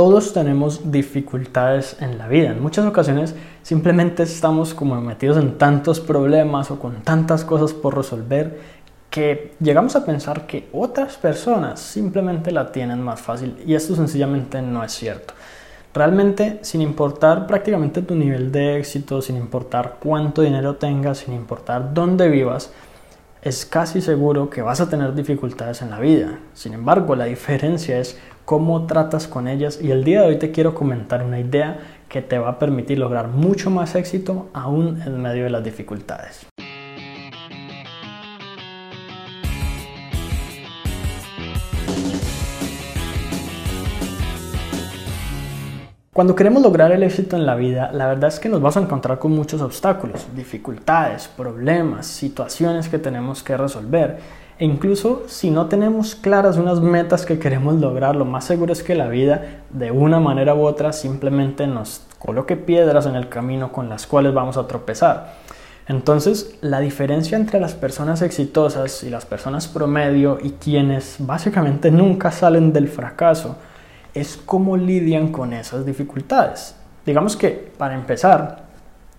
Todos tenemos dificultades en la vida. En muchas ocasiones simplemente estamos como metidos en tantos problemas o con tantas cosas por resolver que llegamos a pensar que otras personas simplemente la tienen más fácil y esto sencillamente no es cierto. Realmente, sin importar prácticamente tu nivel de éxito, sin importar cuánto dinero tengas, sin importar dónde vivas, es casi seguro que vas a tener dificultades en la vida. Sin embargo, la diferencia es cómo tratas con ellas y el día de hoy te quiero comentar una idea que te va a permitir lograr mucho más éxito aún en medio de las dificultades. Cuando queremos lograr el éxito en la vida, la verdad es que nos vamos a encontrar con muchos obstáculos, dificultades, problemas, situaciones que tenemos que resolver. E incluso si no tenemos claras unas metas que queremos lograr, lo más seguro es que la vida, de una manera u otra, simplemente nos coloque piedras en el camino con las cuales vamos a tropezar. Entonces, la diferencia entre las personas exitosas y las personas promedio y quienes básicamente nunca salen del fracaso es cómo lidian con esas dificultades. Digamos que, para empezar,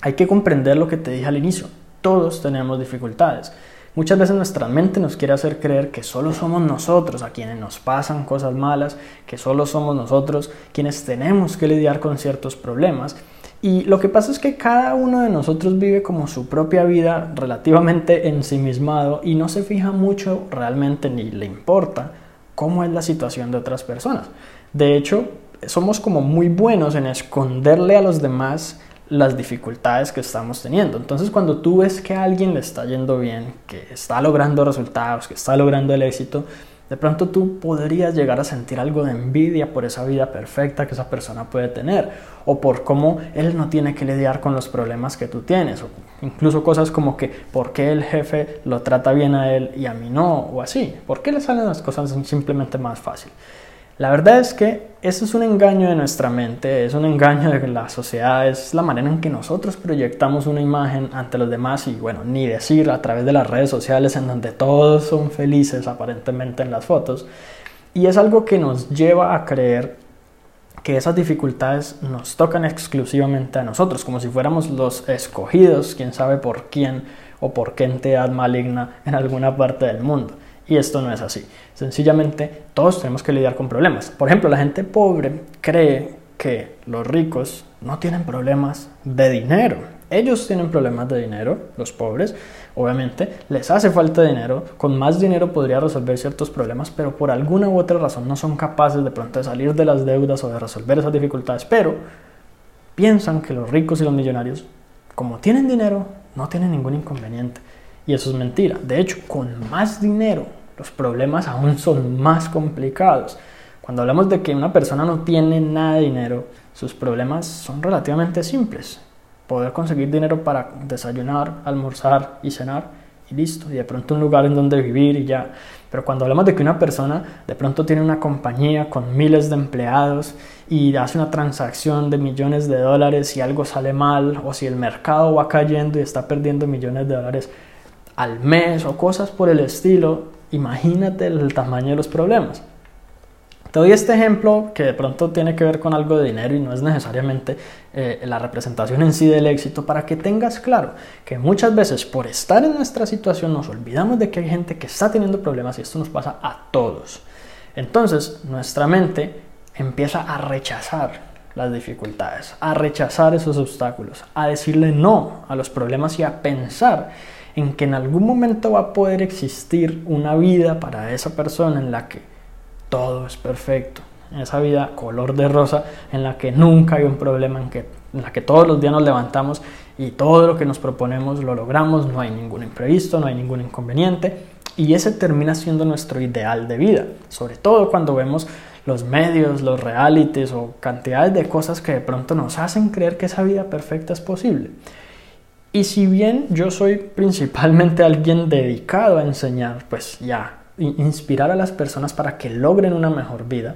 hay que comprender lo que te dije al inicio. Todos tenemos dificultades. Muchas veces nuestra mente nos quiere hacer creer que solo somos nosotros a quienes nos pasan cosas malas, que solo somos nosotros quienes tenemos que lidiar con ciertos problemas. Y lo que pasa es que cada uno de nosotros vive como su propia vida relativamente ensimismado y no se fija mucho realmente ni le importa cómo es la situación de otras personas. De hecho, somos como muy buenos en esconderle a los demás las dificultades que estamos teniendo. Entonces, cuando tú ves que a alguien le está yendo bien, que está logrando resultados, que está logrando el éxito, de pronto tú podrías llegar a sentir algo de envidia por esa vida perfecta que esa persona puede tener, o por cómo él no tiene que lidiar con los problemas que tú tienes, o incluso cosas como que por qué el jefe lo trata bien a él y a mí no, o así, por qué le salen las cosas simplemente más fácil. La verdad es que eso es un engaño de nuestra mente, es un engaño de la sociedad, es la manera en que nosotros proyectamos una imagen ante los demás y bueno, ni decir a través de las redes sociales en donde todos son felices aparentemente en las fotos. Y es algo que nos lleva a creer que esas dificultades nos tocan exclusivamente a nosotros, como si fuéramos los escogidos, quién sabe por quién o por qué entidad maligna en alguna parte del mundo. Y esto no es así. Sencillamente todos tenemos que lidiar con problemas. Por ejemplo, la gente pobre cree que los ricos no tienen problemas de dinero. Ellos tienen problemas de dinero, los pobres. Obviamente les hace falta dinero. Con más dinero podría resolver ciertos problemas, pero por alguna u otra razón no son capaces de pronto de salir de las deudas o de resolver esas dificultades. Pero piensan que los ricos y los millonarios, como tienen dinero, no tienen ningún inconveniente. Y eso es mentira. De hecho, con más dinero, los problemas aún son más complicados. Cuando hablamos de que una persona no tiene nada de dinero, sus problemas son relativamente simples. Poder conseguir dinero para desayunar, almorzar y cenar y listo. Y de pronto un lugar en donde vivir y ya. Pero cuando hablamos de que una persona de pronto tiene una compañía con miles de empleados y hace una transacción de millones de dólares y algo sale mal o si el mercado va cayendo y está perdiendo millones de dólares, al mes o cosas por el estilo, imagínate el tamaño de los problemas. Te doy este ejemplo que de pronto tiene que ver con algo de dinero y no es necesariamente eh, la representación en sí del éxito para que tengas claro que muchas veces por estar en nuestra situación nos olvidamos de que hay gente que está teniendo problemas y esto nos pasa a todos. Entonces nuestra mente empieza a rechazar las dificultades, a rechazar esos obstáculos, a decirle no a los problemas y a pensar en que en algún momento va a poder existir una vida para esa persona en la que todo es perfecto, esa vida color de rosa, en la que nunca hay un problema, en, que, en la que todos los días nos levantamos y todo lo que nos proponemos lo logramos, no hay ningún imprevisto, no hay ningún inconveniente y ese termina siendo nuestro ideal de vida, sobre todo cuando vemos los medios, los realities o cantidades de cosas que de pronto nos hacen creer que esa vida perfecta es posible. Y si bien yo soy principalmente alguien dedicado a enseñar, pues ya, inspirar a las personas para que logren una mejor vida,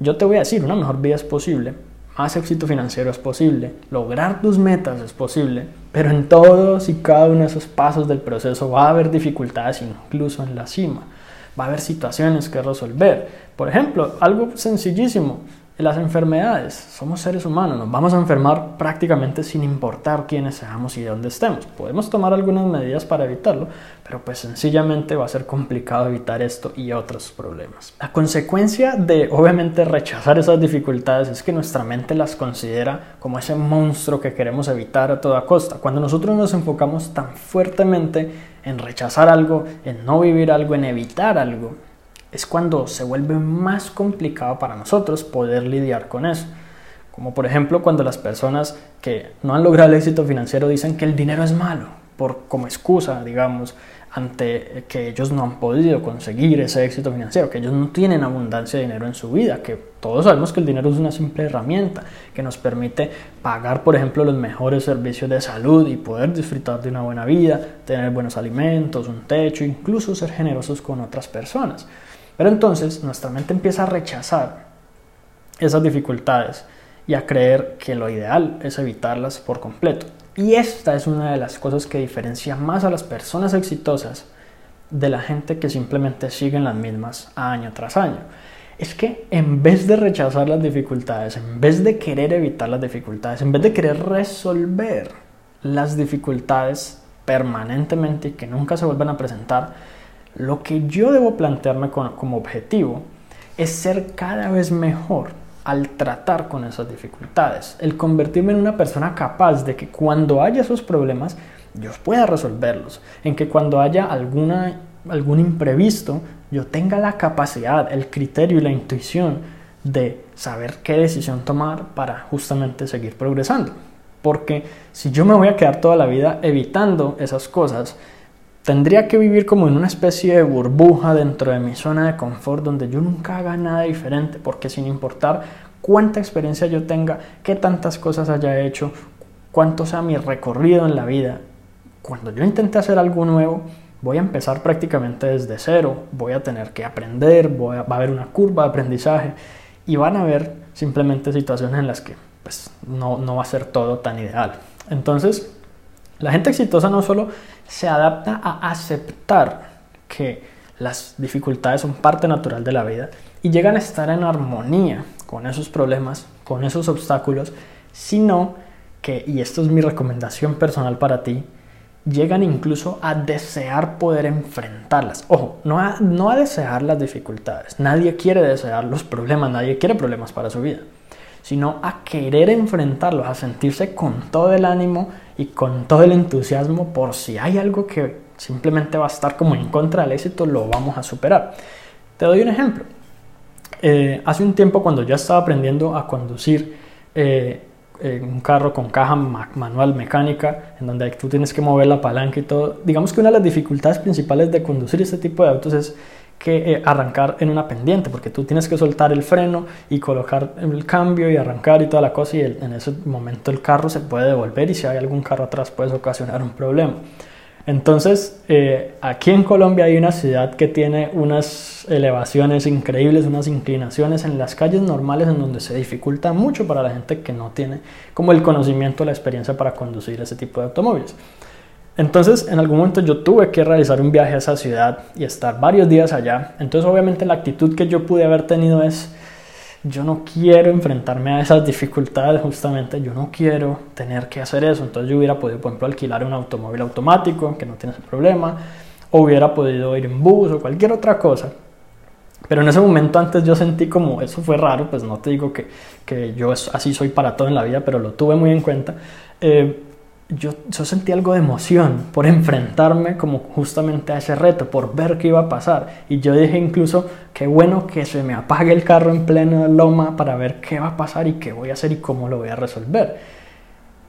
yo te voy a decir, una mejor vida es posible, más éxito financiero es posible, lograr tus metas es posible, pero en todos y cada uno de esos pasos del proceso va a haber dificultades, incluso en la cima. Va a haber situaciones que resolver. Por ejemplo, algo sencillísimo, las enfermedades. Somos seres humanos, nos vamos a enfermar prácticamente sin importar quiénes seamos y dónde estemos. Podemos tomar algunas medidas para evitarlo, pero pues sencillamente va a ser complicado evitar esto y otros problemas. La consecuencia de obviamente rechazar esas dificultades es que nuestra mente las considera como ese monstruo que queremos evitar a toda costa. Cuando nosotros nos enfocamos tan fuertemente en rechazar algo, en no vivir algo, en evitar algo, es cuando se vuelve más complicado para nosotros poder lidiar con eso. Como por ejemplo cuando las personas que no han logrado el éxito financiero dicen que el dinero es malo, por, como excusa, digamos, ante que ellos no han podido conseguir ese éxito financiero, que ellos no tienen abundancia de dinero en su vida, que todos sabemos que el dinero es una simple herramienta que nos permite pagar, por ejemplo, los mejores servicios de salud y poder disfrutar de una buena vida, tener buenos alimentos, un techo, incluso ser generosos con otras personas. Pero entonces nuestra mente empieza a rechazar esas dificultades y a creer que lo ideal es evitarlas por completo. Y esta es una de las cosas que diferencia más a las personas exitosas de la gente que simplemente siguen las mismas año tras año. Es que en vez de rechazar las dificultades, en vez de querer evitar las dificultades, en vez de querer resolver las dificultades permanentemente y que nunca se vuelvan a presentar, lo que yo debo plantearme como objetivo es ser cada vez mejor al tratar con esas dificultades, el convertirme en una persona capaz de que cuando haya esos problemas yo pueda resolverlos, en que cuando haya alguna, algún imprevisto yo tenga la capacidad, el criterio y la intuición de saber qué decisión tomar para justamente seguir progresando. Porque si yo me voy a quedar toda la vida evitando esas cosas, Tendría que vivir como en una especie de burbuja dentro de mi zona de confort donde yo nunca haga nada diferente, porque sin importar cuánta experiencia yo tenga, qué tantas cosas haya hecho, cuánto sea mi recorrido en la vida, cuando yo intente hacer algo nuevo, voy a empezar prácticamente desde cero, voy a tener que aprender, va a haber una curva de aprendizaje y van a haber simplemente situaciones en las que pues, no, no va a ser todo tan ideal. Entonces, la gente exitosa no solo se adapta a aceptar que las dificultades son parte natural de la vida y llegan a estar en armonía con esos problemas, con esos obstáculos, sino que, y esto es mi recomendación personal para ti, llegan incluso a desear poder enfrentarlas. Ojo, no a, no a desear las dificultades. Nadie quiere desear los problemas, nadie quiere problemas para su vida sino a querer enfrentarlos, a sentirse con todo el ánimo y con todo el entusiasmo por si hay algo que simplemente va a estar como en contra del éxito, lo vamos a superar. Te doy un ejemplo. Eh, hace un tiempo cuando yo estaba aprendiendo a conducir eh, un carro con caja manual mecánica, en donde tú tienes que mover la palanca y todo, digamos que una de las dificultades principales de conducir este tipo de autos es que eh, arrancar en una pendiente, porque tú tienes que soltar el freno y colocar el cambio y arrancar y toda la cosa, y en ese momento el carro se puede devolver y si hay algún carro atrás puedes ocasionar un problema. Entonces, eh, aquí en Colombia hay una ciudad que tiene unas elevaciones increíbles, unas inclinaciones en las calles normales en donde se dificulta mucho para la gente que no tiene como el conocimiento, la experiencia para conducir ese tipo de automóviles. Entonces, en algún momento yo tuve que realizar un viaje a esa ciudad y estar varios días allá. Entonces, obviamente la actitud que yo pude haber tenido es, yo no quiero enfrentarme a esas dificultades justamente, yo no quiero tener que hacer eso. Entonces yo hubiera podido, por ejemplo, alquilar un automóvil automático que no tiene ese problema, o hubiera podido ir en bus o cualquier otra cosa. Pero en ese momento antes yo sentí como, eso fue raro, pues no te digo que, que yo así soy para todo en la vida, pero lo tuve muy en cuenta. Eh, yo, sentí algo de emoción por enfrentarme como justamente a ese reto, por ver qué iba a pasar. Y yo dije incluso, qué bueno que se me apague el carro en pleno loma para ver qué va a pasar y qué voy a hacer y cómo lo voy a resolver.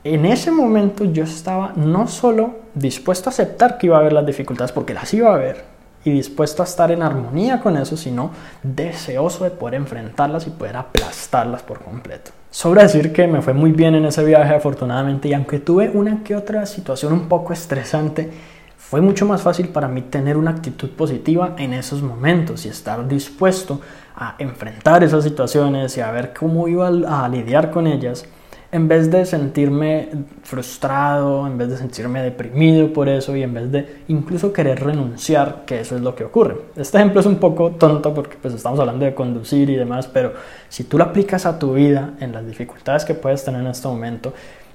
En ese momento yo estaba no solo dispuesto a aceptar que iba a haber las dificultades, porque las iba a haber, y dispuesto a estar en armonía con eso, sino deseoso de poder enfrentarlas y poder aplastarlas por completo. Sobra decir que me fue muy bien en ese viaje afortunadamente y aunque tuve una que otra situación un poco estresante, fue mucho más fácil para mí tener una actitud positiva en esos momentos y estar dispuesto a enfrentar esas situaciones y a ver cómo iba a lidiar con ellas en vez de sentirme frustrado, en vez de sentirme deprimido por eso y en vez de incluso querer renunciar, que eso es lo que ocurre. Este ejemplo es un poco tonto porque pues estamos hablando de conducir y demás, pero si tú lo aplicas a tu vida, en las dificultades que puedes tener en este momento,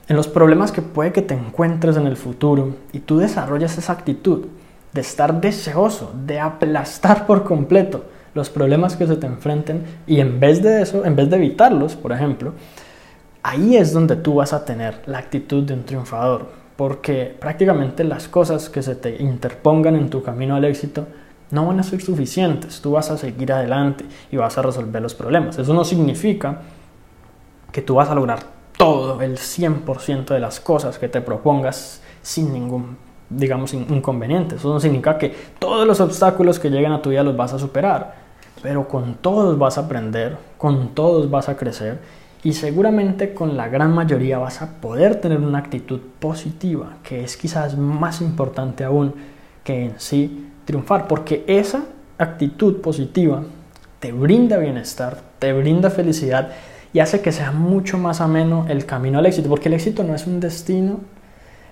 en los problemas que puede que te encuentres en el futuro y tú desarrollas esa actitud de estar deseoso, de aplastar por completo los problemas que se te enfrenten y en vez de eso, en vez de evitarlos, por ejemplo, ahí es donde tú vas a tener la actitud de un triunfador, porque prácticamente las cosas que se te interpongan en tu camino al éxito no van a ser suficientes, tú vas a seguir adelante y vas a resolver los problemas. Eso no significa que tú vas a lograr todo, el 100% de las cosas que te propongas sin ningún, digamos, inconveniente. Eso no significa que todos los obstáculos que lleguen a tu vida los vas a superar, pero con todos vas a aprender, con todos vas a crecer y seguramente con la gran mayoría vas a poder tener una actitud positiva, que es quizás más importante aún que en sí triunfar, porque esa actitud positiva te brinda bienestar, te brinda felicidad y hace que sea mucho más ameno el camino al éxito, porque el éxito no es un destino,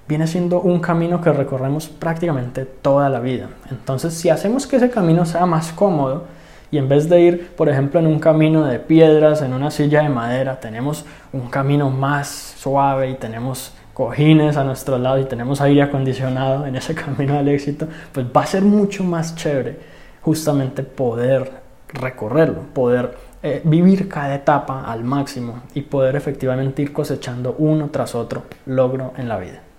viene siendo un camino que recorremos prácticamente toda la vida. Entonces, si hacemos que ese camino sea más cómodo, y en vez de ir, por ejemplo, en un camino de piedras, en una silla de madera, tenemos un camino más suave y tenemos cojines a nuestro lado y tenemos aire acondicionado en ese camino al éxito, pues va a ser mucho más chévere justamente poder recorrerlo, poder eh, vivir cada etapa al máximo y poder efectivamente ir cosechando uno tras otro logro en la vida.